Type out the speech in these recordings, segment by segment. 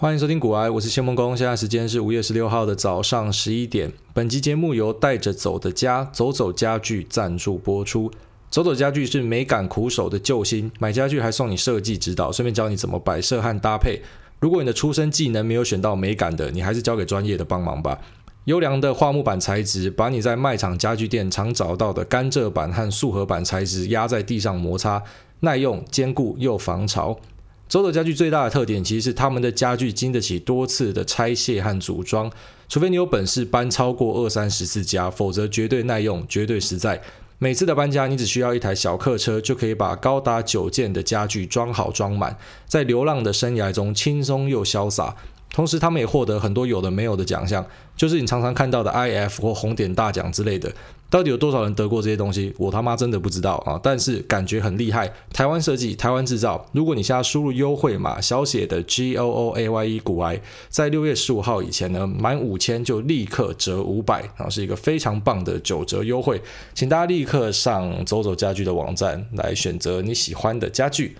欢迎收听股癌，我是谢孟恭。现在时间是五月十六号的早上十一点。本集节目由带着走的家走走家具赞助播出。走走家具是美感苦手的救星，买家具还送你设计指导，顺便教你怎么摆设和搭配。如果你的出生技能没有选到美感的，你还是交给专业的帮忙吧。优良的桦木板材质，把你在卖场家具店常找到的甘蔗板和塑合板材质压在地上摩擦，耐用、坚固又防潮。走走家具最大的特点，其实是他们的家具经得起多次的拆卸和组装，除非你有本事搬超过二三十次家，否则绝对耐用、绝对实在。每次的搬家，你只需要一台小客车，就可以把高达九件的家具装好装满，在流浪的生涯中轻松又潇洒。同时，他们也获得很多有的没有的奖项，就是你常常看到的 IF 或红点大奖之类的。到底有多少人得过这些东西？我他妈真的不知道啊！但是感觉很厉害。台湾设计，台湾制造。如果你现在输入优惠码小写的 G O O A Y E 股癌，在六月十五号以前呢，满五千就立刻折五百啊，是一个非常棒的九折优惠。请大家立刻上走走家具的网站来选择你喜欢的家具。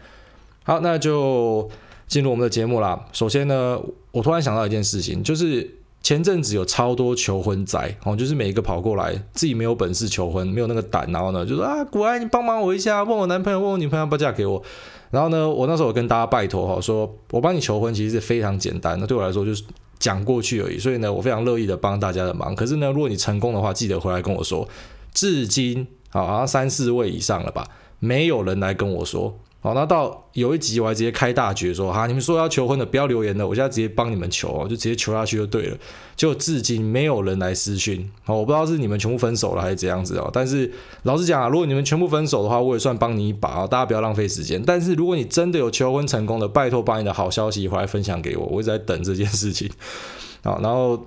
好，那就。进入我们的节目啦。首先呢，我突然想到一件事情，就是前阵子有超多求婚仔哦，就是每一个跑过来，自己没有本事求婚，没有那个胆，然后呢，就说啊，股癌你帮忙我一下，问我男朋友，问我女朋友要不要嫁给我。然后呢，我那时候我跟大家拜托哈，说我帮你求婚其实是非常简单，那对我来说就是讲过去而已。所以呢，我非常乐意的帮大家的忙。可是呢，如果你成功的话，记得回来跟我说。至今啊，好像三四位以上了吧，没有人来跟我说。好，那到有一集我还直接开大绝说哈，你们说要求婚的不要留言了，我现在直接帮你们求哦，就直接求下去就对了。结果至今没有人来私讯，好，我不知道是你们全部分手了还是怎样子哦。但是老实讲啊，如果你们全部分手的话，我也算帮你一把啊，大家不要浪费时间。但是如果你真的有求婚成功的，拜托把你的好消息回来分享给我，我一直在等这件事情。好，然后。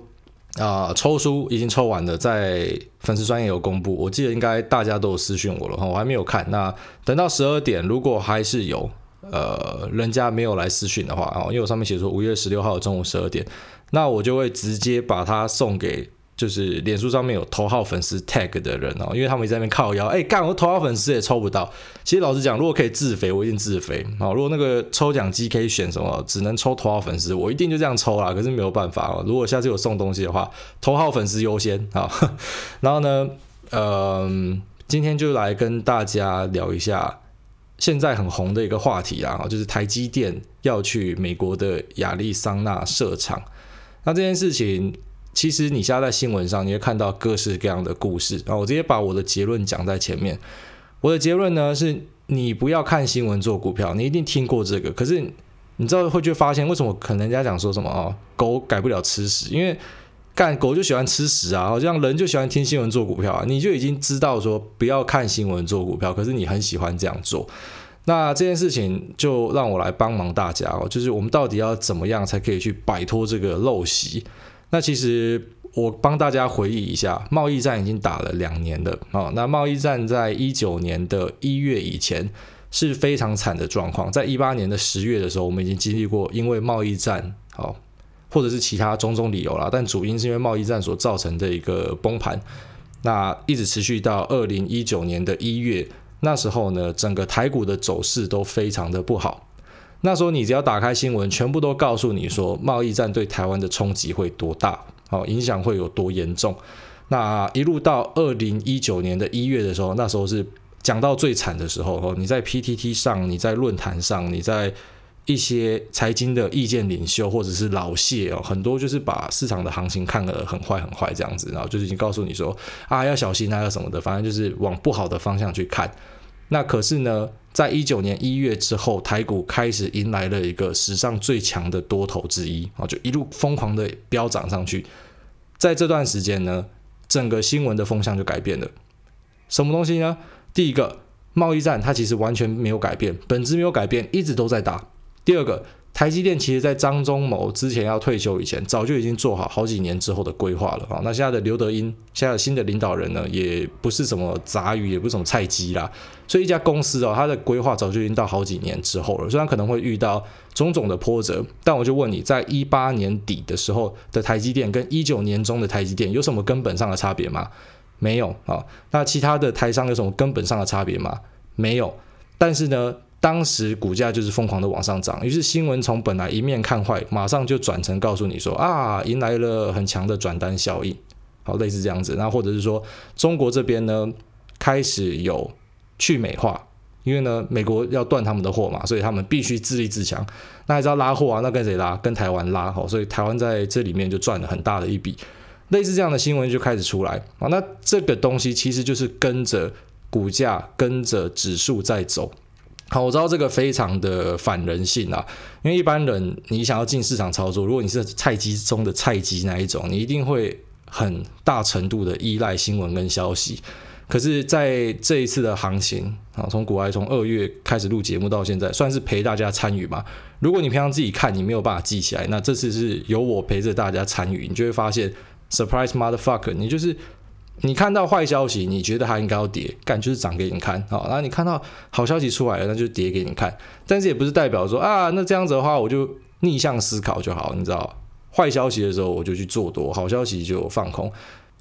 啊、抽书已经抽完了，在粉丝专页有公布，我记得应该大家都有私讯我了哈，我还没有看。那等到十二点，如果还是有呃人家没有来私讯的话啊，因为我上面写说五月十六号中午十二点，那我就会直接把它送给。就是脸书上面有头号粉丝 tag 的人哦，因为他们在那边靠腰，哎、欸，干我头号粉丝也抽不到。其实老实讲，如果可以自肥，我一定自肥啊。如果那个抽奖机可以选什么，只能抽头号粉丝，我一定就这样抽啦。可是没有办法哦，如果下次有送东西的话，头号粉丝优先啊。然后呢，嗯、呃，今天就来跟大家聊一下现在很红的一个话题啊，就是台积电要去美国的亚利桑那设厂。那这件事情。其实你现在在新闻上，你会看到各式各样的故事。啊我直接把我的结论讲在前面。我的结论呢是，你不要看新闻做股票，你一定听过这个。可是你知道会去发现，为什么可能人家讲说什么哦，狗改不了吃屎，因为干狗就喜欢吃屎啊，好像人就喜欢听新闻做股票啊。你就已经知道说不要看新闻做股票，可是你很喜欢这样做。那这件事情就让我来帮忙大家哦，就是我们到底要怎么样才可以去摆脱这个陋习？那其实我帮大家回忆一下，贸易战已经打了两年了啊。那贸易战在一九年的一月以前是非常惨的状况，在一八年的十月的时候，我们已经经历过因为贸易战，好，或者是其他种种理由啦，但主因是因为贸易战所造成的一个崩盘。那一直持续到二零一九年的一月，那时候呢，整个台股的走势都非常的不好。那时候你只要打开新闻，全部都告诉你说贸易战对台湾的冲击会多大，好，影响会有多严重。那一路到二零一九年的一月的时候，那时候是讲到最惨的时候哦。你在 PTT 上，你在论坛上，你在一些财经的意见领袖或者是老谢哦，很多就是把市场的行情看得很坏很坏这样子，然后就是已经告诉你说啊要小心啊要什么的，反正就是往不好的方向去看。那可是呢，在一九年一月之后，台股开始迎来了一个史上最强的多头之一啊，就一路疯狂的飙涨上去。在这段时间呢，整个新闻的风向就改变了。什么东西呢？第一个，贸易战它其实完全没有改变，本质没有改变，一直都在打。第二个。台积电其实，在张忠谋之前要退休以前，早就已经做好好几年之后的规划了啊。那现在的刘德英，现在的新的领导人呢，也不是什么杂鱼，也不是什么菜鸡啦。所以一家公司哦，它的规划早就已经到好几年之后了。虽然可能会遇到种种的波折，但我就问你，在一八年底的时候的台积电，跟一九年中的台积电有什么根本上的差别吗？没有啊。那其他的台商有什么根本上的差别吗？没有。但是呢，当时股价就是疯狂的往上涨，于是新闻从本来一面看坏，马上就转成告诉你说啊，迎来了很强的转单效应，好，类似这样子。那或者是说中国这边呢，开始有去美化。因为呢，美国要断他们的货嘛，所以他们必须自立自强。那还是要拉货啊，那跟谁拉？跟台湾拉好，所以台湾在这里面就赚了很大的一笔。类似这样的新闻就开始出来啊。那这个东西其实就是跟着股价、跟着指数在走。好，我知道这个非常的反人性啊，因为一般人你想要进市场操作，如果你是菜鸡中的菜鸡那一种，你一定会很大程度的依赖新闻跟消息。可是，在这一次的行情啊，从股癌从二月开始录节目到现在，算是陪大家参与嘛。如果你平常自己看，你没有办法记起来，那这次是由我陪着大家参与，你就会发现，surprise motherfucker，你就是你看到坏消息，你觉得它应该要跌，干就是涨给你看啊。然后你看到好消息出来了，那就跌给你看。但是也不是代表说啊，那这样子的话，我就逆向思考就好，你知道，坏消息的时候我就去做多，好消息就放空。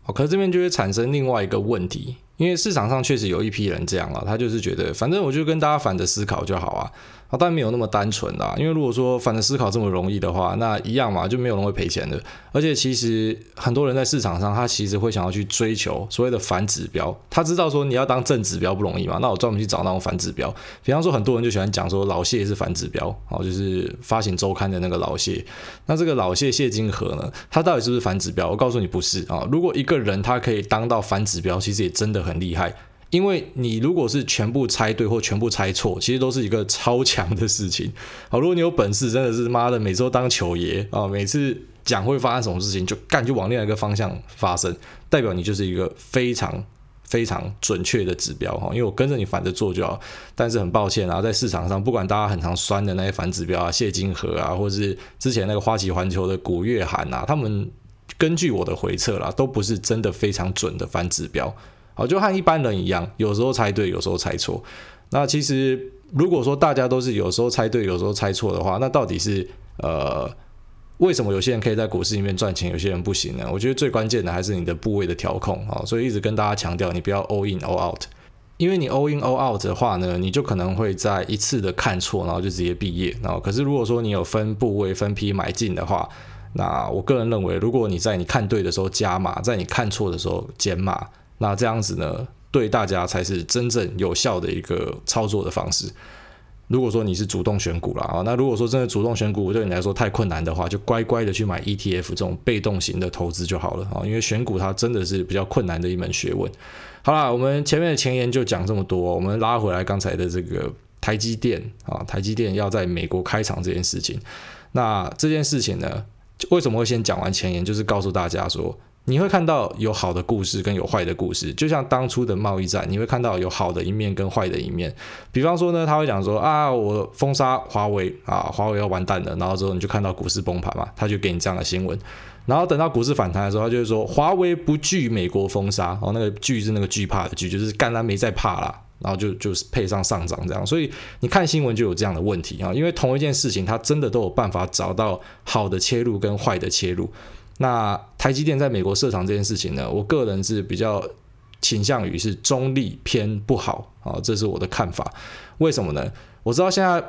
哦，可是这边就会产生另外一个问题。因为市场上确实有一批人这样了，他就是觉得反正我就跟大家反着思考就好啊，啊，但没有那么单纯啦。因为如果说反着思考这么容易的话，那一样嘛，就没有人会赔钱的。而且其实很多人在市场上，他其实会想要去追求所谓的反指标。他知道说你要当正指标不容易嘛，那我专门去找那种反指标。比方说很多人就喜欢讲说老谢是反指标，哦，就是发行周刊的那个老谢。那这个老谢谢金河呢，他到底是不是反指标？我告诉你不是啊。如果一个人他可以当到反指标，其实也真的。很厉害，因为你如果是全部猜对或全部猜错，其实都是一个超强的事情。好，如果你有本事，真的是妈的，每周当球爷啊，每次讲会发生什么事情就干，就往另外一个方向发生，代表你就是一个非常非常准确的指标哈。因为我跟着你反着做就好，但是很抱歉啊，在市场上，不管大家很常酸的那些反指标啊，谢金河啊，或者是之前那个花旗环球的古月涵啊，他们根据我的回测啦，都不是真的非常准的反指标。好，就和一般人一样，有时候猜对，有时候猜错。那其实如果说大家都是有时候猜对，有时候猜错的话，那到底是呃为什么有些人可以在股市里面赚钱，有些人不行呢？我觉得最关键的还是你的部位的调控啊。所以一直跟大家强调，你不要 all in all out，因为你 all in all out 的话呢，你就可能会在一次的看错，然后就直接毕业。然后可是如果说你有分部位分批买进的话，那我个人认为，如果你在你看对的时候加码，在你看错的时候减码。那这样子呢，对大家才是真正有效的一个操作的方式。如果说你是主动选股啦，啊，那如果说真的主动选股对你来说太困难的话，就乖乖的去买 ETF 这种被动型的投资就好了啊。因为选股它真的是比较困难的一门学问。好啦，我们前面的前言就讲这么多，我们拉回来刚才的这个台积电啊，台积电要在美国开厂这件事情。那这件事情呢，为什么会先讲完前言？就是告诉大家说。你会看到有好的故事跟有坏的故事，就像当初的贸易战，你会看到有好的一面跟坏的一面。比方说呢，他会讲说啊，我封杀华为啊，华为要完蛋了，然后之后你就看到股市崩盘嘛，他就给你这样的新闻。然后等到股市反弹的时候，他就是说华为不惧美国封杀，哦，那个惧是那个惧怕的惧，就是干他没在怕啦，然后就就是配上上涨这样。所以你看新闻就有这样的问题啊，因为同一件事情，它真的都有办法找到好的切入跟坏的切入。那台积电在美国设厂这件事情呢，我个人是比较倾向于是中立偏不好啊，这是我的看法。为什么呢？我知道现在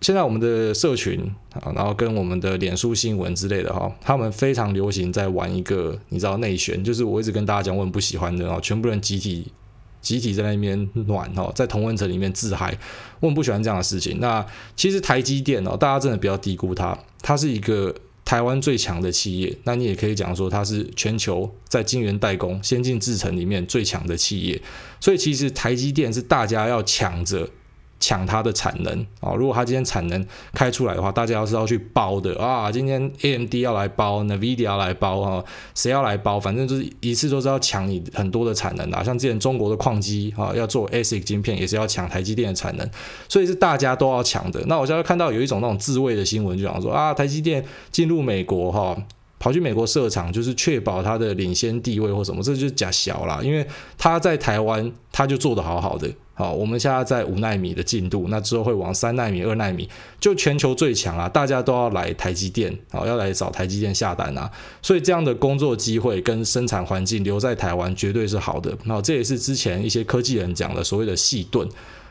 现在我们的社群啊，然后跟我们的脸书新闻之类的哈，他们非常流行在玩一个你知道内旋，就是我一直跟大家讲我很不喜欢的，然后全部人集体集体在那边暖哦，在同温层里面自嗨，我很不喜欢这样的事情。那其实台积电哦，大家真的不要低估它，它是一个。台湾最强的企业，那你也可以讲说它是全球在晶圆代工、先进制程里面最强的企业，所以其实台积电是大家要抢着。抢它的产能啊！如果它今天产能开出来的话，大家要是要去包的啊，今天 AMD 要来包，NVIDIA 要来包啊，谁要来包？反正就是一次都是要抢你很多的产能啊！像之前中国的矿机啊，要做 ASIC 晶片，也是要抢台积电的产能，所以是大家都要抢的。那我现在看到有一种那种自卫的新闻，就想说啊，台积电进入美国哈。跑去美国设厂，就是确保它的领先地位或什么，这就是假小啦。因为他在台湾，他就做得好好的。好，我们现在在五纳米的进度，那之后会往三纳米、二纳米，就全球最强啊！大家都要来台积电，好，要来找台积电下单啊！所以这样的工作机会跟生产环境留在台湾绝对是好的。那这也是之前一些科技人讲的所谓的细盾。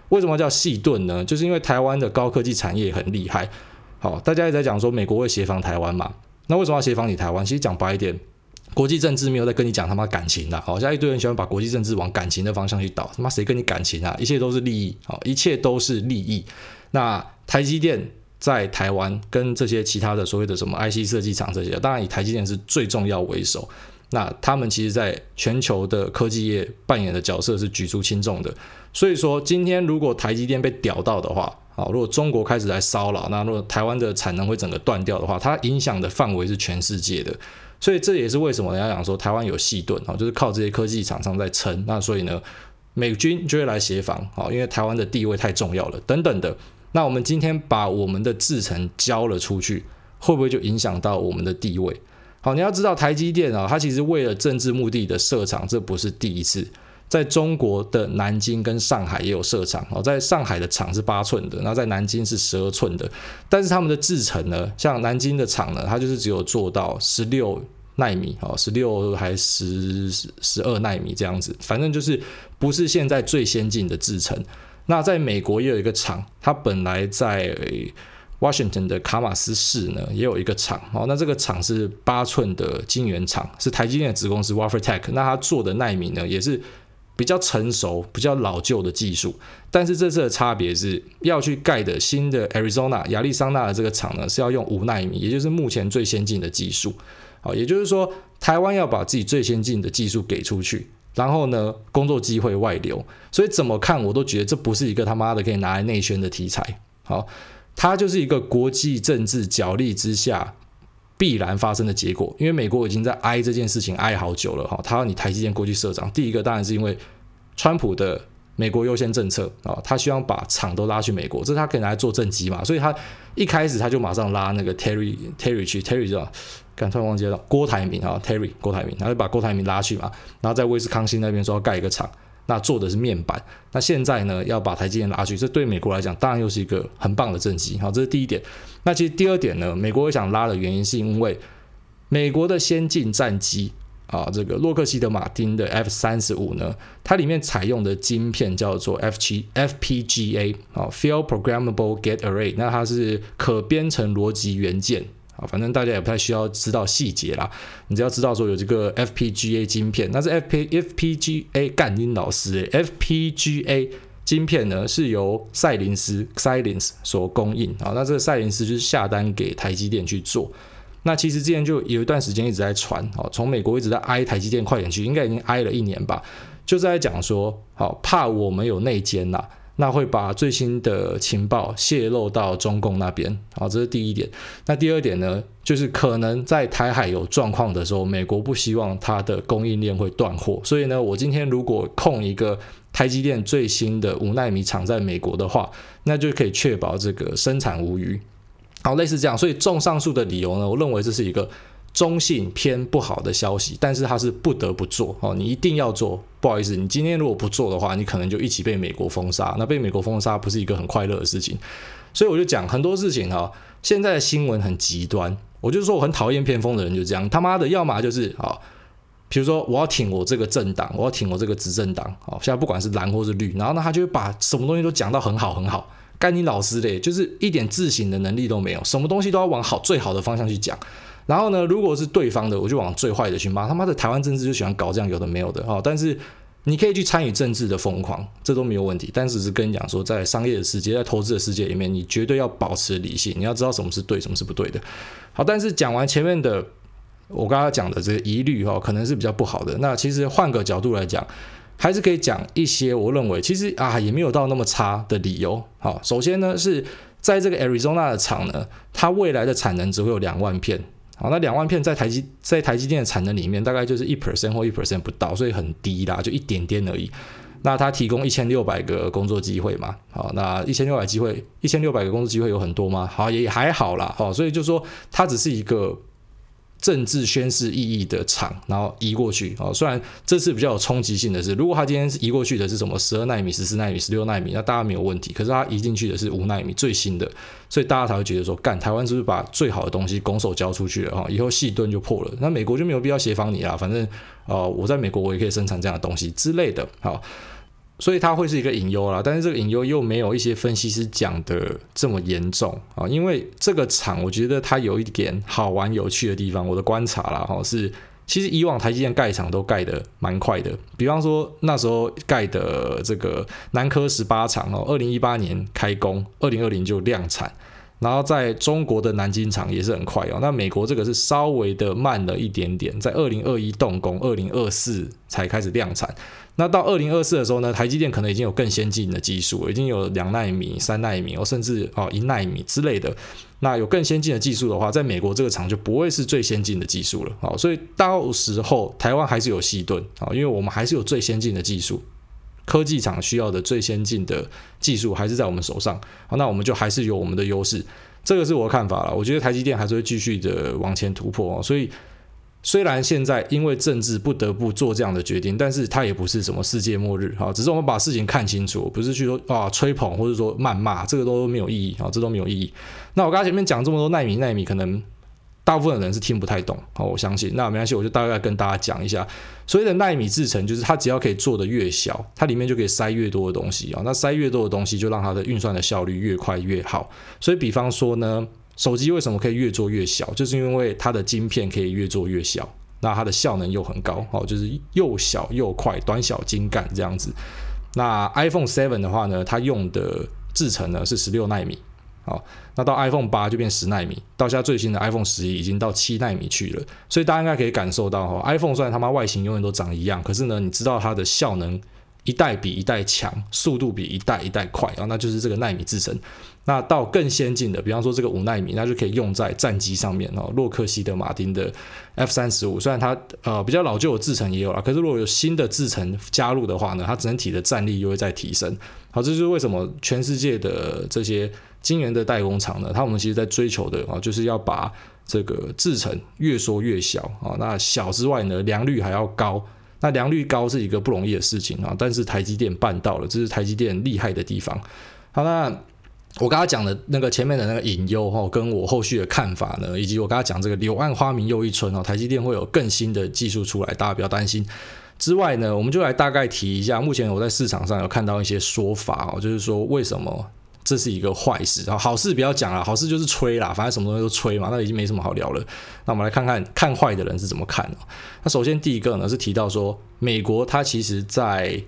为什么叫细盾呢？就是因为台湾的高科技产业很厉害。好，大家也在讲说美国会协防台湾嘛？那为什么要协防你台湾？其实讲白一点，国际政治没有在跟你讲他妈感情的。好，现在一堆人喜欢把国际政治往感情的方向去导，他妈谁跟你感情啊？一切都是利益，好，一切都是利益。那台积电在台湾跟这些其他的所谓的什么 IC 设计厂这些，当然以台积电是最重要为首。那他们其实在全球的科技业扮演的角色是举足轻重的。所以说，今天如果台积电被屌到的话，好，如果中国开始来骚扰，那如果台湾的产能会整个断掉的话，它影响的范围是全世界的。所以这也是为什么人家讲说台湾有细盾，啊，就是靠这些科技厂商在撑。那所以呢，美军就会来协防，啊，因为台湾的地位太重要了，等等的。那我们今天把我们的制程交了出去，会不会就影响到我们的地位？好，你要知道台积电啊，它其实为了政治目的的设厂，这不是第一次。在中国的南京跟上海也有设厂哦，在上海的厂是八寸的，那在南京是十二寸的，但是他们的制程呢，像南京的厂呢，它就是只有做到十六纳米哦，十六还十十二纳米这样子，反正就是不是现在最先进的制程。那在美国也有一个厂，它本来在 Washington 的卡马斯市呢，也有一个厂哦，那这个厂是八寸的晶圆厂，是台积电的子公司 WaferTech，那它做的奈米呢，也是。比较成熟、比较老旧的技术，但是这次的差别是要去盖的新的 Arizona 亚利桑那的这个厂呢，是要用五奈米，也就是目前最先进的技术。好，也就是说，台湾要把自己最先进的技术给出去，然后呢，工作机会外流。所以怎么看我都觉得这不是一个他妈的可以拿来内宣的题材。好，它就是一个国际政治角力之下必然发生的结果，因为美国已经在挨这件事情挨好久了哈，他要你台积电过去设厂，第一个当然是因为川普的美国优先政策啊，他希望把厂都拉去美国，这是他可以拿来做政绩嘛，所以他一开始他就马上拉那个 Terry Terry 去 Terry 知道，刚突然忘记了郭台铭啊 Terry 郭台铭，他就把郭台铭拉去嘛，然后在威斯康星那边说要盖一个厂。那做的是面板，那现在呢，要把台积电拉去，这对美国来讲当然又是一个很棒的政绩。好，这是第一点。那其实第二点呢，美国想拉的原因是因为美国的先进战机啊，这个洛克希德马丁的 F 三十五呢，它里面采用的晶片叫做 F 七 FPGA 啊，Field Programmable Gate Array，那它是可编程逻辑元件。啊，反正大家也不太需要知道细节啦，你只要知道说有这个 FPGA 晶片，那是 FP FPGA 干音老师，FPGA 晶片呢是由赛灵思 Silence 所供应啊，那这个赛灵思就是下单给台积电去做，那其实之前就有一段时间一直在传，哦，从美国一直在挨台积电快点去，应该已经挨了一年吧，就在讲说，好怕我们有内奸呐。那会把最新的情报泄露到中共那边，好，这是第一点。那第二点呢，就是可能在台海有状况的时候，美国不希望它的供应链会断货，所以呢，我今天如果控一个台积电最新的五奈米厂在美国的话，那就可以确保这个生产无虞。好，类似这样，所以综上述的理由呢，我认为这是一个。中性偏不好的消息，但是它是不得不做哦，你一定要做。不好意思，你今天如果不做的话，你可能就一起被美国封杀。那被美国封杀不是一个很快乐的事情，所以我就讲很多事情哈。现在的新闻很极端，我就说我很讨厌偏锋的人，就这样他妈的，要么就是啊，比如说我要挺我这个政党，我要挺我这个执政党，哦，现在不管是蓝或是绿，然后呢，他就会把什么东西都讲到很好很好，干你老师嘞，就是一点自省的能力都没有，什么东西都要往好最好的方向去讲。然后呢，如果是对方的，我就往最坏的去骂。他妈的，台湾政治就喜欢搞这样有的没有的哈。但是你可以去参与政治的疯狂，这都没有问题。但是是跟你讲说，在商业的世界，在投资的世界里面，你绝对要保持理性，你要知道什么是对，什么是不对的。好，但是讲完前面的，我刚刚讲的这个疑虑哈，可能是比较不好的。那其实换个角度来讲，还是可以讲一些我认为其实啊也没有到那么差的理由。好，首先呢是在这个 Arizona 的厂呢，它未来的产能只会有两万片。好，那两万片在台积在台积电的产能里面，大概就是一 percent 或一 percent 不到，所以很低啦，就一点点而已。那它提供一千六百个工作机会嘛，好，那一千六百机会，一千六百个工作机会有很多吗？好，也还好啦，好，所以就说它只是一个。政治宣示意义的厂，然后移过去哦。虽然这次比较有冲击性的是，如果他今天是移过去的是什么十二纳米、十四纳米、十六纳米，那大家没有问题。可是他移进去的是五纳米最新的，所以大家才会觉得说，干台湾是不是把最好的东西拱手交出去了哈？以后细盾就破了，那美国就没有必要协防你啦。反正呃，我在美国我也可以生产这样的东西之类的。好，所以它会是一个隐忧啦，但是这个隐忧又没有一些分析师讲的这么严重啊，因为这个厂我觉得它有一点好玩有趣的地方，我的观察啦哈是，其实以往台积电盖厂都盖的蛮快的，比方说那时候盖的这个南科十八厂哦，二零一八年开工，二零二零就量产。然后在中国的南京厂也是很快哦，那美国这个是稍微的慢了一点点，在二零二一动工，二零二四才开始量产。那到二零二四的时候呢，台积电可能已经有更先进的技术，已经有两纳米、三纳米哦，甚至哦一纳米之类的。那有更先进的技术的话，在美国这个厂就不会是最先进的技术了哦，所以到时候台湾还是有西盾啊，因为我们还是有最先进的技术。科技厂需要的最先进的技术还是在我们手上，好，那我们就还是有我们的优势，这个是我的看法了。我觉得台积电还是会继续的往前突破哦。所以虽然现在因为政治不得不做这样的决定，但是它也不是什么世界末日哈，只是我们把事情看清楚，不是去说啊吹捧或者说谩骂，这个都没有意义啊，这都没有意义。那我刚才前面讲这么多奈米奈米，可能。大部分的人是听不太懂，好，我相信。那没关系，我就大概跟大家讲一下，所谓的纳米制程，就是它只要可以做得越小，它里面就可以塞越多的东西啊。那塞越多的东西，就让它的运算的效率越快越好。所以，比方说呢，手机为什么可以越做越小，就是因为它的晶片可以越做越小，那它的效能又很高，哦，就是又小又快，短小精干这样子。那 iPhone Seven 的话呢，它用的制程呢是十六纳米。好，那到 iPhone 八就变十纳米，到现在最新的 iPhone 十一已经到七纳米去了，所以大家应该可以感受到哈，iPhone 虽然他妈外形永远都长一样，可是呢，你知道它的效能一代比一代强，速度比一代一代快啊，那就是这个纳米制程。那到更先进的，比方说这个五奈米，那就可以用在战机上面哦。洛克希德马丁的 F 三十五，虽然它呃比较老旧的制程也有了，可是如果有新的制程加入的话呢，它整体的战力又会再提升。好，这就是为什么全世界的这些晶圆的代工厂呢，他们其实在追求的啊，就是要把这个制程越缩越小啊。那小之外呢，良率还要高。那良率高是一个不容易的事情啊，但是台积电办到了，这是台积电厉害的地方。好，那。我刚刚讲的那个前面的那个隐忧哈，跟我后续的看法呢，以及我刚刚讲这个柳暗花明又一村哦，台积电会有更新的技术出来，大家不要担心。之外呢，我们就来大概提一下，目前我在市场上有看到一些说法哦，就是说为什么这是一个坏事啊？好事不要讲了，好事就是吹啦，反正什么东西都吹嘛，那已经没什么好聊了。那我们来看看看坏的人是怎么看。那首先第一个呢是提到说，美国它其实在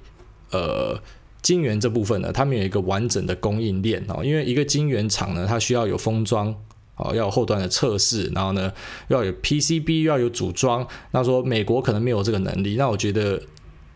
呃。晶圆这部分呢，他们有一个完整的供应链哦，因为一个晶圆厂呢，它需要有封装哦，要有后端的测试，然后呢，要有 PCB，要有组装。那说美国可能没有这个能力，那我觉得。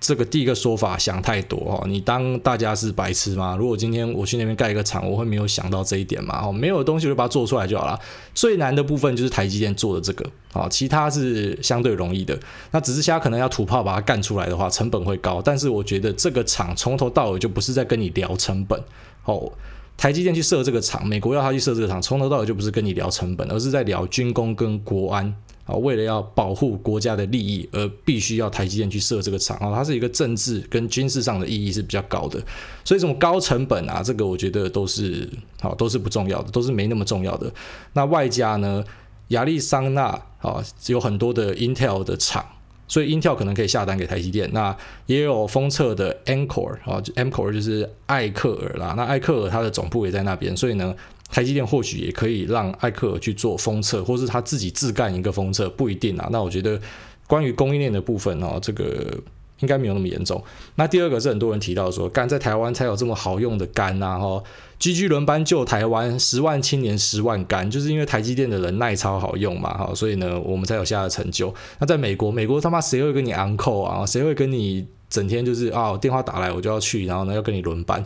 这个第一个说法想太多哦，你当大家是白痴吗？如果今天我去那边盖一个厂，我会没有想到这一点吗？哦，没有的东西就把它做出来就好了。最难的部分就是台积电做的这个啊，其他是相对容易的。那只是现在可能要土炮把它干出来的话，成本会高。但是我觉得这个厂从头到尾就不是在跟你聊成本哦。台积电去设这个厂，美国要他去设这个厂，从头到尾就不是跟你聊成本，而是在聊军工跟国安。啊，为了要保护国家的利益，而必须要台积电去设这个厂啊，它是一个政治跟军事上的意义是比较高的，所以这种高成本啊，这个我觉得都是好，都是不重要的，都是没那么重要的。那外加呢，亚利桑那啊有很多的 Intel 的厂，所以 Intel 可能可以下单给台积电。那也有封测的 Ancore 啊，Amkor 就是艾克尔啦，那艾克尔它的总部也在那边，所以呢。台积电或许也可以让艾克尔去做封测，或是他自己自干一个封测，不一定啊。那我觉得关于供应链的部分哦，这个应该没有那么严重。那第二个是很多人提到说，干在台湾才有这么好用的肝呐，哈，GG 轮班救台湾，十万青年十万肝，就是因为台积电的人耐操好用嘛，哈，所以呢，我们才有现在的成就。那在美国，美国他妈谁会跟你昂扣啊？谁会跟你整天就是啊电话打来我就要去，然后呢要跟你轮班？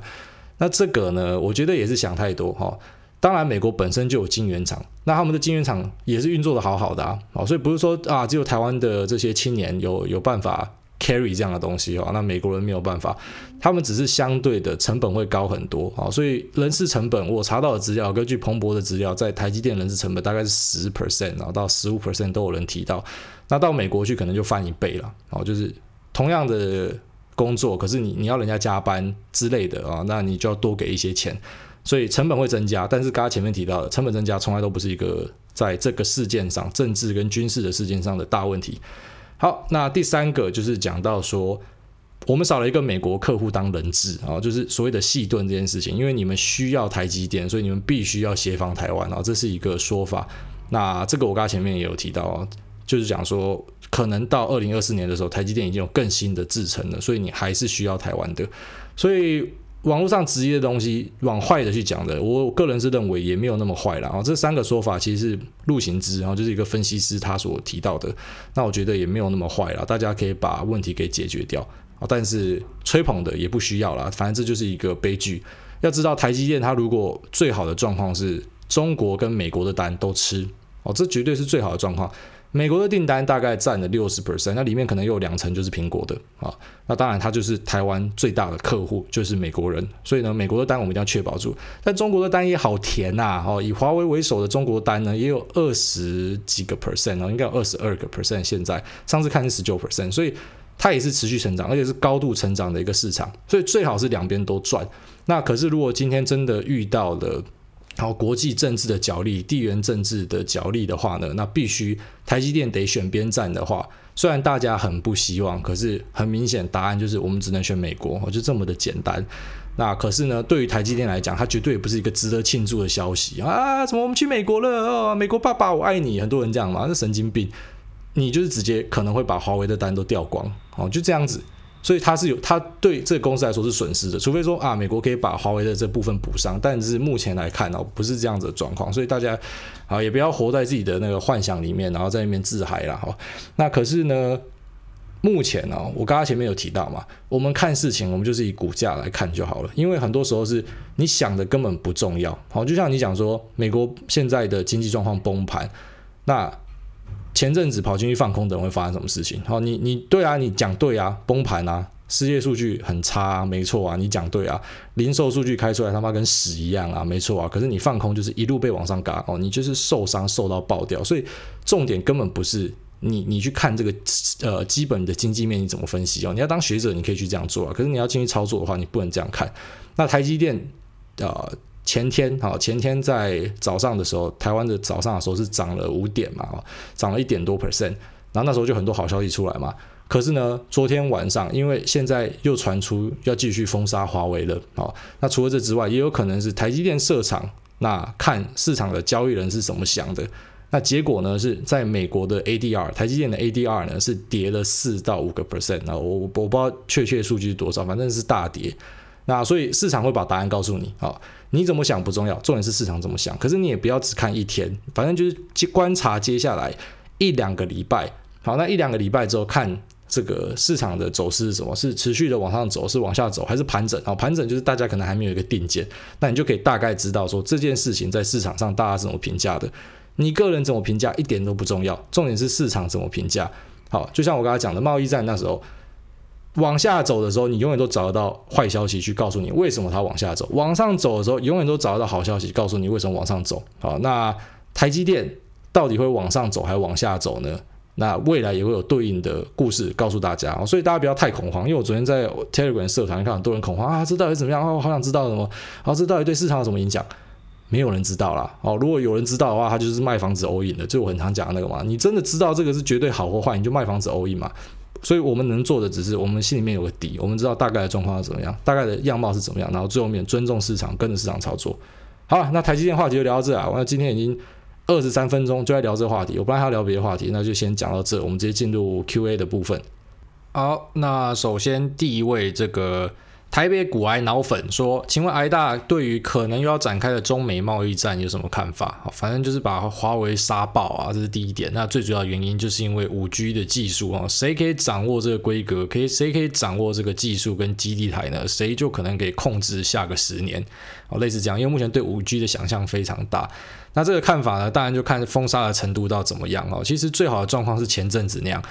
那这个呢，我觉得也是想太多哈。当然，美国本身就有晶圆厂，那他们的晶圆厂也是运作的好好的啊，所以不是说啊，只有台湾的这些青年有有办法 carry 这样的东西哦，那美国人没有办法，他们只是相对的成本会高很多啊，所以人事成本我查到的资料，根据彭博的资料，在台积电人事成本大概是十 percent，然后到十五 percent 都有人提到，那到美国去可能就翻一倍了，哦，就是同样的工作，可是你你要人家加班之类的啊，那你就要多给一些钱。所以成本会增加，但是刚刚前面提到的成本增加从来都不是一个在这个事件上政治跟军事的事件上的大问题。好，那第三个就是讲到说，我们少了一个美国客户当人质啊，就是所谓的细盾这件事情，因为你们需要台积电，所以你们必须要协防台湾啊，这是一个说法。那这个我刚刚前面也有提到啊，就是讲说可能到二零二四年的时候，台积电已经有更新的制程了，所以你还是需要台湾的。所以网络上质疑的东西，往坏的去讲的，我个人是认为也没有那么坏了啊。这三个说法其实是陆行之，然后就是一个分析师他所提到的，那我觉得也没有那么坏了，大家可以把问题给解决掉。但是吹捧的也不需要啦，反正这就是一个悲剧。要知道台积电它如果最好的状况是中国跟美国的单都吃哦，这绝对是最好的状况。美国的订单大概占了六十 percent，那里面可能有两成就是苹果的啊。那当然它就是台湾最大的客户就是美国人，所以呢，美国的单我们一定要确保住。但中国的单也好甜呐，哦，以华为为首的中国单呢也有二十几个 percent 哦，应该有二十二个 percent。现在上次看是十九 percent，所以。它也是持续成长，而且是高度成长的一个市场，所以最好是两边都赚。那可是如果今天真的遇到了然后国际政治的角力、地缘政治的角力的话呢，那必须台积电得选边站的话，虽然大家很不希望，可是很明显答案就是我们只能选美国，就这么的简单。那可是呢，对于台积电来讲，它绝对也不是一个值得庆祝的消息啊！怎么我们去美国了？哦，美国爸爸我爱你，很多人这样嘛，那神经病。你就是直接可能会把华为的单都掉光哦，就这样子，所以它是有它对这个公司来说是损失的，除非说啊，美国可以把华为的这部分补上，但是目前来看哦，不是这样子的状况，所以大家啊也不要活在自己的那个幻想里面，然后在那边自嗨了哈。那可是呢，目前呢，我刚刚前面有提到嘛，我们看事情，我们就是以股价来看就好了，因为很多时候是你想的根本不重要，好，就像你讲说美国现在的经济状况崩盘，那。前阵子跑进去放空的人会发生什么事情？好，你你对啊，你讲对啊，崩盘啊，失业数据很差啊，没错啊，你讲对啊，零售数据开出来他妈跟屎一样啊，没错啊，可是你放空就是一路被往上嘎哦，你就是受伤受到爆掉，所以重点根本不是你你去看这个呃基本的经济面你怎么分析哦，你要当学者你可以去这样做啊，可是你要进去操作的话你不能这样看。那台积电呃。前天好，前天在早上的时候，台湾的早上的时候是涨了五点嘛，涨了一点多 percent，然后那时候就很多好消息出来嘛。可是呢，昨天晚上因为现在又传出要继续封杀华为了，好，那除了这之外，也有可能是台积电设厂，那看市场的交易人是怎么想的。那结果呢是在美国的 ADR，台积电的 ADR 呢是跌了四到五个 percent，那我我不知道确切数据是多少，反正是大跌。那所以市场会把答案告诉你，好。你怎么想不重要，重点是市场怎么想。可是你也不要只看一天，反正就是观察接下来一两个礼拜。好，那一两个礼拜之后看这个市场的走势是什么？是持续的往上走，是往下走，还是盘整？好，盘整就是大家可能还没有一个定见，那你就可以大概知道说这件事情在市场上大家怎么评价的。你个人怎么评价一点都不重要，重点是市场怎么评价。好，就像我刚才讲的贸易战那时候。往下走的时候，你永远都找得到坏消息去告诉你为什么它往下走；往上走的时候，永远都找得到好消息告诉你为什么往上走。好，那台积电到底会往上走还是往下走呢？那未来也会有对应的故事告诉大家。所以大家不要太恐慌，因为我昨天在 Telegram 社团看很多人恐慌啊，这到底怎么样？哦，好想知道什么？好，这到底对市场有什么影响？没有人知道啦。哦，如果有人知道的话，他就是卖房子 all in 的，就我很常讲的那个嘛。你真的知道这个是绝对好或坏，你就卖房子 all in 嘛。所以我们能做的只是，我们心里面有个底，我们知道大概的状况是怎么样，大概的样貌是怎么样，然后最后面尊重市场，跟着市场操作。好了，那台积电话题就聊到这啊，我今天已经二十三分钟就在聊这个话题，我本来还要聊别的话题，那就先讲到这，我们直接进入 Q&A 的部分。好，那首先第一位这个。台北股癌脑粉说：“请问癌大对于可能又要展开的中美贸易战有什么看法？好，反正就是把华为杀爆啊，这是第一点。那最主要原因就是因为五 G 的技术啊，谁可以掌握这个规格，可以谁可以掌握这个技术跟基地台呢？谁就可能可以控制下个十年。哦，类似这样，因为目前对五 G 的想象非常大。那这个看法呢，当然就看封杀的程度到怎么样哦。其实最好的状况是前阵子那样。”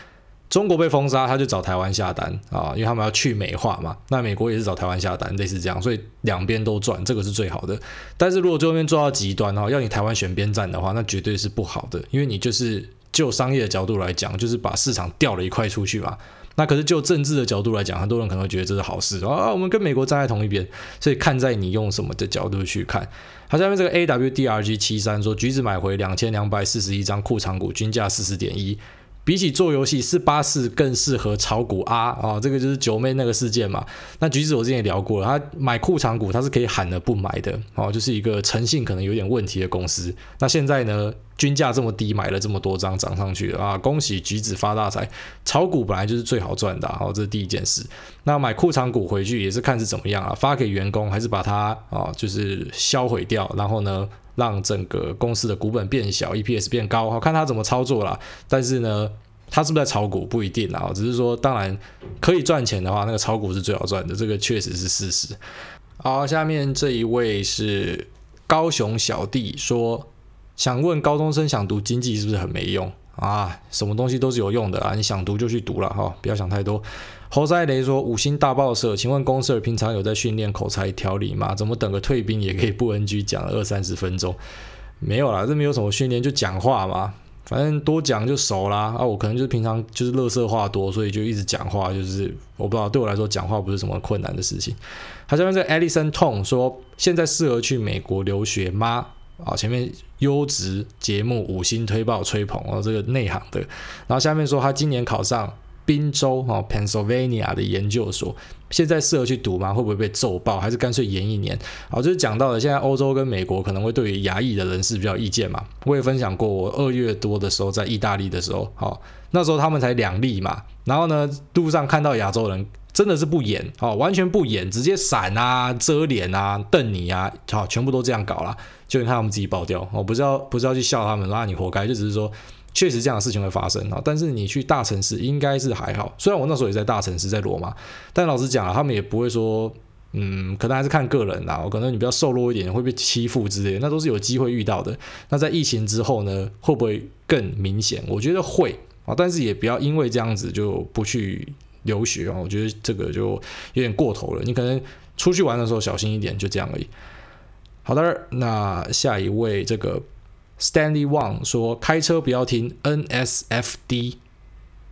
中国被封杀，他就找台湾下单啊，因为他们要去美化嘛。那美国也是找台湾下单，类似这样，所以两边都赚，这个是最好的。但是如果最后面做到极端哈，要你台湾选边站的话，那绝对是不好的，因为你就是就商业的角度来讲，就是把市场调了一块出去嘛。那可是就政治的角度来讲，很多人可能会觉得这是好事啊，我们跟美国站在同一边。所以看在你用什么的角度去看。好，下面这个 AWDRG 七三说，橘子买回两千两百四十一张库藏股，均价四十点一。比起做游戏，四八四更适合炒股啊啊！这个就是九妹那个事件嘛。那橘子我之前也聊过了，他买裤长股，他是可以喊的不买的哦，就是一个诚信可能有点问题的公司。那现在呢，均价这么低，买了这么多张涨上去啊！恭喜橘子发大财。炒股本来就是最好赚的，好，这是第一件事。那买裤长股回去也是看是怎么样啊，发给员工还是把它啊，就是销毁掉，然后呢，让整个公司的股本变小，EPS 变高，好看他怎么操作啦。但是呢，他是不是在炒股不一定啊，只是说当然可以赚钱的话，那个炒股是最好赚的，这个确实是事实。好，下面这一位是高雄小弟说，想问高中生想读经济是不是很没用啊？什么东西都是有用的啊，你想读就去读了哈，不要想太多。侯赛雷说：“五星大报社，请问公社平常有在训练口才调理吗？怎么等个退兵也可以不 NG 讲了二三十分钟？没有啦，这没有什么训练，就讲话嘛，反正多讲就熟啦。啊，我可能就是平常就是垃圾话多，所以就一直讲话，就是我不知道对我来说讲话不是什么困难的事情。”他这边这 Edison Tong 说：“现在适合去美国留学吗？”啊，前面优质节目五星推爆吹捧哦，这个内行的。然后下面说他今年考上。宾州哈 Pennsylvania 的研究所，现在适合去读吗？会不会被揍爆？还是干脆延一年？好，就是讲到了现在欧洲跟美国可能会对于亚裔的人士比较意见嘛。我也分享过，我二月多的时候在意大利的时候，好，那时候他们才两例嘛。然后呢，路上看到亚洲人真的是不演哦，完全不演，直接闪啊、遮脸啊、瞪你啊，好，全部都这样搞了，就你看他们自己爆掉。我不是要不是要去笑他们，那你活该，就只是说。确实这样的事情会发生啊，但是你去大城市应该是还好。虽然我那时候也在大城市，在罗马，但老实讲啊，他们也不会说，嗯，可能还是看个人啦。我可能你比较瘦弱一点，会被欺负之类，那都是有机会遇到的。那在疫情之后呢，会不会更明显？我觉得会啊，但是也不要因为这样子就不去留学啊。我觉得这个就有点过头了。你可能出去玩的时候小心一点，就这样而已。好的，那下一位这个。Stanley Wang 说：“开车不要听 NSFD，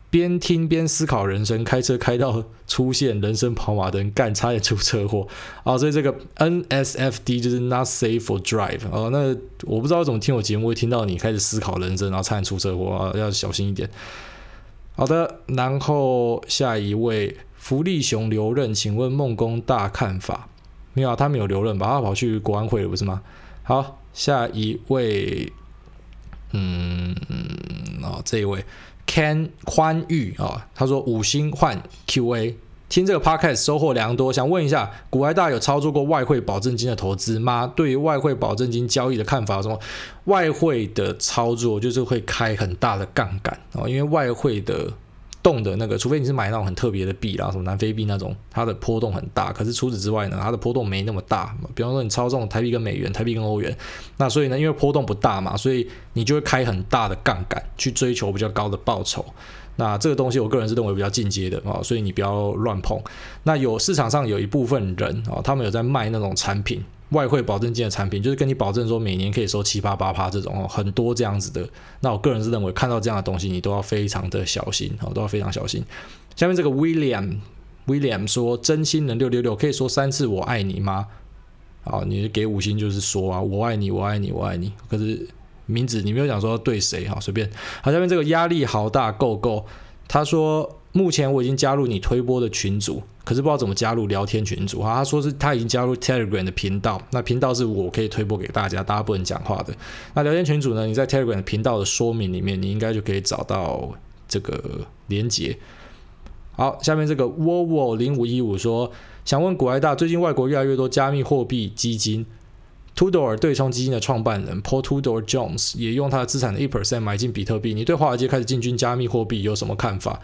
边听边思考人生。开车开到出现人生跑马灯，干差点出车祸啊！所以这个 NSFD 就是 Not Safe for Drive 哦。那我不知道怎么听我节目会听到你开始思考人生，然后差点出车祸啊，要小心一点。好的，然后下一位福利熊留任，请问孟工大看法？没有啊，他没有留任吧？他跑去国安会了，不是吗？好。”下一位，嗯，哦，这一位 Ken 宽裕啊、哦，他说五星换 QA，听这个 Podcast 收获良多，想问一下，股癌大有操作过外汇保证金的投资吗？对于外汇保证金交易的看法？什么外汇的操作就是会开很大的杠杆哦，因为外汇的。动的那个，除非你是买那种很特别的币啦，什么南非币那种，它的波动很大。可是除此之外呢，它的波动没那么大。比方说你操纵台币跟美元，台币跟欧元，那所以呢，因为波动不大嘛，所以你就会开很大的杠杆去追求比较高的报酬。那这个东西我个人是认为比较进阶的啊，所以你不要乱碰。那有市场上有一部分人啊，他们有在卖那种产品。外汇保证金的产品，就是跟你保证说每年可以收七八八趴这种哦，很多这样子的。那我个人是认为，看到这样的东西，你都要非常的小心啊，都要非常小心。下面这个 William William 说：“真心人六六六，可以说三次我爱你吗？”好，你给五星就是说啊，我爱你，我爱你，我爱你。可是名字你没有讲说对谁哈，随便。好，下面这个压力好大，Go Go，他说。目前我已经加入你推播的群组，可是不知道怎么加入聊天群组。哈，他说是他已经加入 Telegram 的频道，那频道是我可以推播给大家，大家不能讲话的。那聊天群组呢？你在 Telegram 频道的说明里面，你应该就可以找到这个连结。好，下面这个 Wowo 零五一五说，想问古埃大，最近外国越来越多加密货币基金，Tudor 对冲基金的创办人 Paul Tudor Jones 也用他的资产的一 percent 买进比特币。你对华尔街开始进军加密货币有什么看法？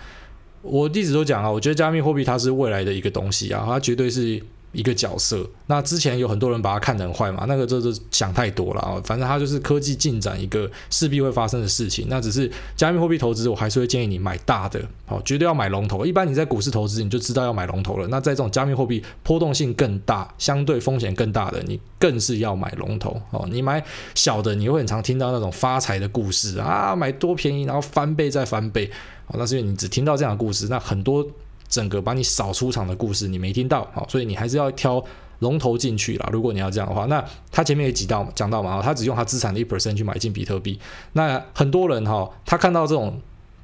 我一直都讲啊，我觉得加密货币它是未来的一个东西啊，它绝对是一个角色。那之前有很多人把它看得很坏嘛，那个就是想太多了啊。反正它就是科技进展一个势必会发生的事情。那只是加密货币投资，我还是会建议你买大的，好，绝对要买龙头。一般你在股市投资，你就知道要买龙头了。那在这种加密货币波动性更大、相对风险更大的，你更是要买龙头哦。你买小的，你会很常听到那种发财的故事啊，买多便宜，然后翻倍再翻倍。那是因为你只听到这样的故事，那很多整个把你扫出场的故事你没听到，好，所以你还是要挑龙头进去啦。如果你要这样的话，那他前面也提到讲到嘛，他只用他资产的一 percent 去买进比特币。那很多人哈，他看到这种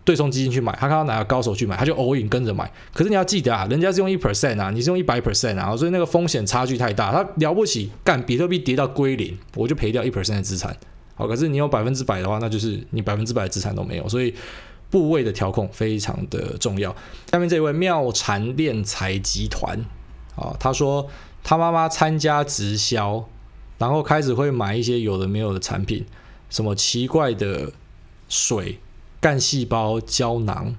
对冲基金去买，他看到哪个高手去买，他就 all in 跟着买。可是你要记得啊，人家是用一 percent 啊，你是用一百 percent 啊，所以那个风险差距太大。他了不起，干比特币跌到归零，我就赔掉一 percent 的资产。好，可是你有百分之百的话，那就是你百分之百的资产都没有。所以部位的调控非常的重要。下面这位妙禅炼财集团啊，他说他妈妈参加直销，然后开始会买一些有的没有的产品，什么奇怪的水。干细胞胶囊，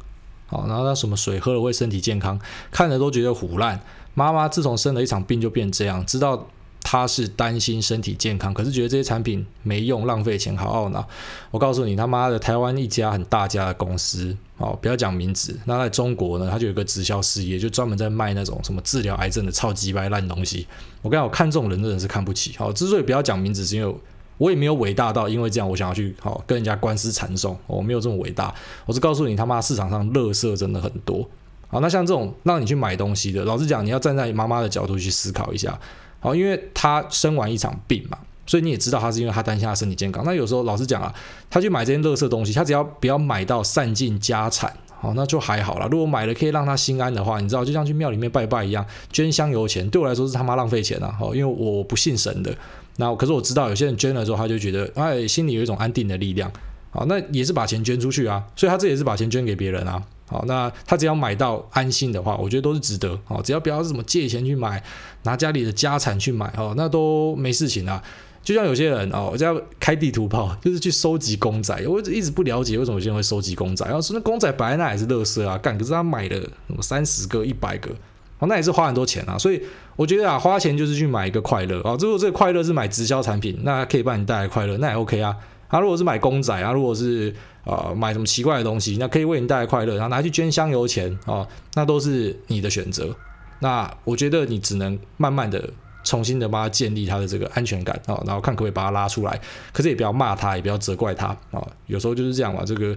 好，然后那什么水喝了会身体健康，看着都觉得腐烂。妈妈自从生了一场病就变这样，知道他是担心身体健康，可是觉得这些产品没用，浪费钱，好懊恼。我告诉你，他妈的，台湾一家很大家的公司，哦，不要讲名字。那在中国呢，他就有个直销事业，就专门在卖那种什么治疗癌症的超级白烂东西。我跟你讲，我看这种人真的是看不起。好，之所以不要讲名字，是因为。我也没有伟大到，因为这样我想要去好跟人家官司缠讼，我没有这么伟大。我是告诉你，他妈市场上垃圾真的很多。好，那像这种让你去买东西的，老实讲，你要站在妈妈的角度去思考一下。好，因为他生完一场病嘛，所以你也知道他是因为他担心他身体健康。那有时候老实讲啊，他去买这些垃圾东西，他只要不要买到散尽家产，好，那就还好了。如果买了可以让他心安的话，你知道，就像去庙里面拜拜一样，捐香油钱，对我来说是他妈浪费钱啊。好，因为我不信神的。那可是我知道有些人捐了之后，他就觉得哎，心里有一种安定的力量。好，那也是把钱捐出去啊，所以他这也是把钱捐给别人啊。好，那他只要买到安心的话，我觉得都是值得。好，只要不要是什么借钱去买，拿家里的家产去买，哦，那都没事情啊。就像有些人哦，我就要开地图炮，就是去收集公仔。我一直不了解为什么有些人会收集公仔，然后说那公仔摆在那也是垃圾啊，干，可是他买了什么三十个、一百个。哦，那也是花很多钱啊，所以我觉得啊，花钱就是去买一个快乐啊。如果这个快乐是买直销产品，那可以帮你带来快乐，那也 OK 啊。啊，如果是买公仔啊，如果是呃买什么奇怪的东西，那可以为你带来快乐，然后拿去捐香油钱啊，那都是你的选择。那我觉得你只能慢慢的重新的帮他建立他的这个安全感啊，然后看可不可以把他拉出来。可是也不要骂他，也不要责怪他啊。有时候就是这样嘛，这个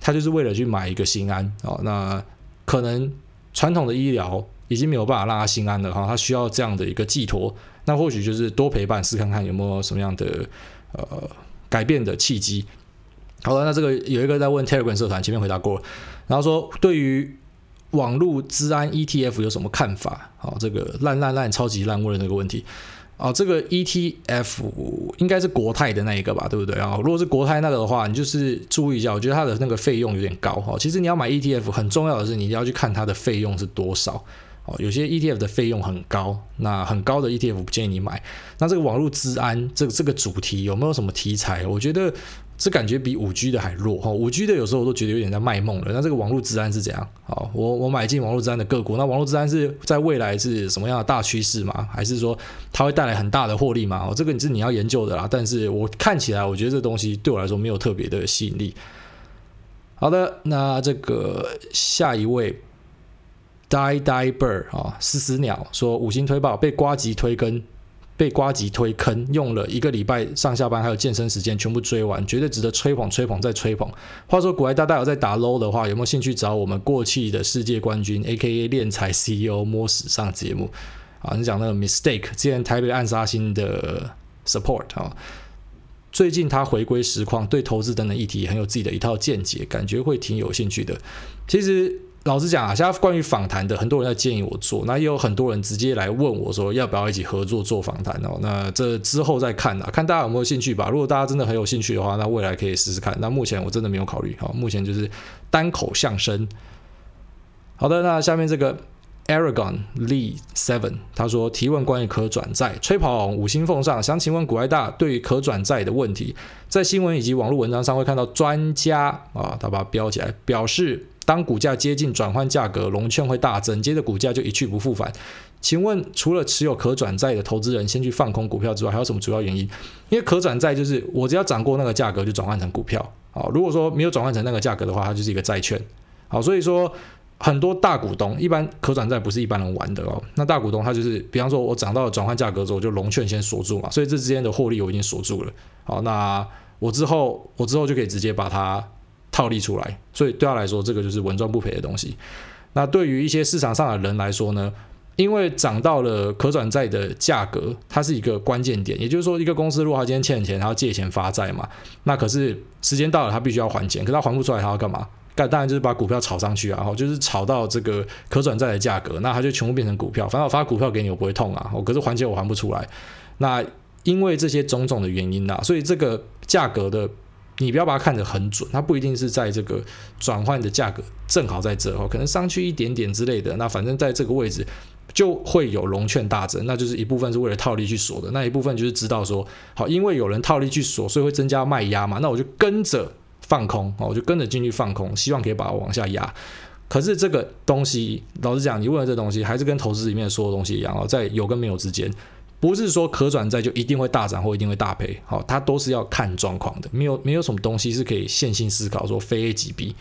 他就是为了去买一个心安啊。那可能传统的医疗。已经没有办法让他心安了哈，他需要这样的一个寄托，那或许就是多陪伴，试看看有没有什么样的呃改变的契机。好了，那这个有一个在问 Telegram 社团，前面回答过，然后说对于网络治安 ETF 有什么看法？好，这个烂烂烂超级烂问的那个问题。哦，这个 ETF 应该是国泰的那一个吧，对不对啊？如果是国泰那个的话，你就是注意一下，我觉得它的那个费用有点高哈。其实你要买 ETF，很重要的是你要去看它的费用是多少。哦，有些 ETF 的费用很高，那很高的 ETF 不建议你买。那这个网络治安这个这个主题有没有什么题材？我觉得这感觉比五 G 的还弱哈。五 G 的有时候我都觉得有点在卖梦了。那这个网络治安是怎样？好，我我买进网络治安的个股，那网络治安是在未来是什么样的大趋势吗？还是说它会带来很大的获利吗？哦，这个是你要研究的啦。但是我看起来，我觉得这东西对我来说没有特别的吸引力。好的，那这个下一位。Die Die Bird 啊，死死鸟说五星推爆被瓜吉推更，被瓜吉推坑，用了一个礼拜上下班还有健身时间全部追完，绝对值得吹捧吹捧再吹捧。话说古爱大大有在打 low 的话，有没有兴趣找我们过去的世界冠军 AKA 练财 CEO 摸屎上节目？啊，你讲那个 Mistake 之前台北暗杀星的 Support 啊，最近他回归实况，对投资等等议题很有自己的一套见解，感觉会挺有兴趣的。其实。老实讲啊，现在关于访谈的，很多人在建议我做，那也有很多人直接来问我说，要不要一起合作做访谈哦？那这之后再看啊，看大家有没有兴趣吧。如果大家真的很有兴趣的话，那未来可以试试看。那目前我真的没有考虑，好，目前就是单口相声。好的，那下面这个 Aragon Lee Seven 他说提问关于可转债，吹跑五星奉上，想请问股癌大对于可转债的问题，在新闻以及网络文章上会看到专家啊，他把它标起来表示。当股价接近转换价格，融券会大增，接着股价就一去不复返。请问，除了持有可转债的投资人先去放空股票之外，还有什么主要原因？因为可转债就是我只要涨过那个价格就转换成股票。好，如果说没有转换成那个价格的话，它就是一个债券。好，所以说很多大股东一般可转债不是一般人玩的哦。那大股东他就是，比方说我涨到了转换价格之后，就融券先锁住嘛，所以这之间的获利我已经锁住了。好，那我之后我之后就可以直接把它。套利出来，所以对他来说，这个就是稳赚不赔的东西。那对于一些市场上的人来说呢，因为涨到了可转债的价格，它是一个关键点。也就是说，一个公司如果他今天欠钱，他要借钱发债嘛，那可是时间到了，他必须要还钱，可是他还不出来，他要干嘛？当然就是把股票炒上去啊，然后就是炒到这个可转债的价格，那它就全部变成股票。反正我发股票给你，我不会痛啊，我可是还钱我还不出来。那因为这些种种的原因啊，所以这个价格的。你不要把它看得很准，它不一定是在这个转换的价格正好在这哦，可能上去一点点之类的。那反正在这个位置就会有融券大增，那就是一部分是为了套利去锁的，那一部分就是知道说，好，因为有人套利去锁，所以会增加卖压嘛，那我就跟着放空哦，我就跟着进去放空，希望可以把它往下压。可是这个东西，老实讲，你问的这东西还是跟投资里面说的东西一样哦，在有跟没有之间。不是说可转债就一定会大涨或一定会大赔，好，它都是要看状况的，没有没有什么东西是可以线性思考说非 A 即 B。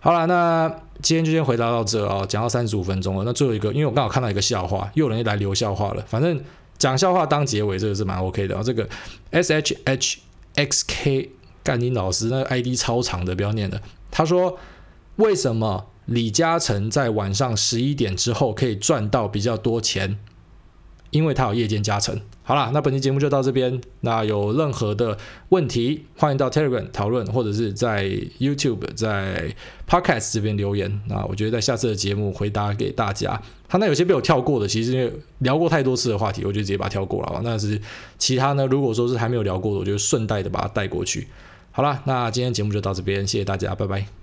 好了，那今天就先回答到这啊，讲到三十五分钟了。那最后一个，因为我刚好看到一个笑话，又有人来留笑话了。反正讲笑话当结尾，这个是蛮 OK 的啊。这个 S H H X K 干你老师，那个 ID 超长的，不要念了。他说：为什么李嘉诚在晚上十一点之后可以赚到比较多钱？因为它有夜间加成。好啦，那本期节目就到这边。那有任何的问题，欢迎到 Telegram 讨论，或者是在 YouTube、在 Podcast 这边留言。那我觉得在下次的节目回答给大家。他那有些被我跳过的，其实因为聊过太多次的话题，我就直接把它跳过了。那是其他呢？如果说是还没有聊过的，我就顺带的把它带过去。好啦，那今天节目就到这边，谢谢大家，拜拜。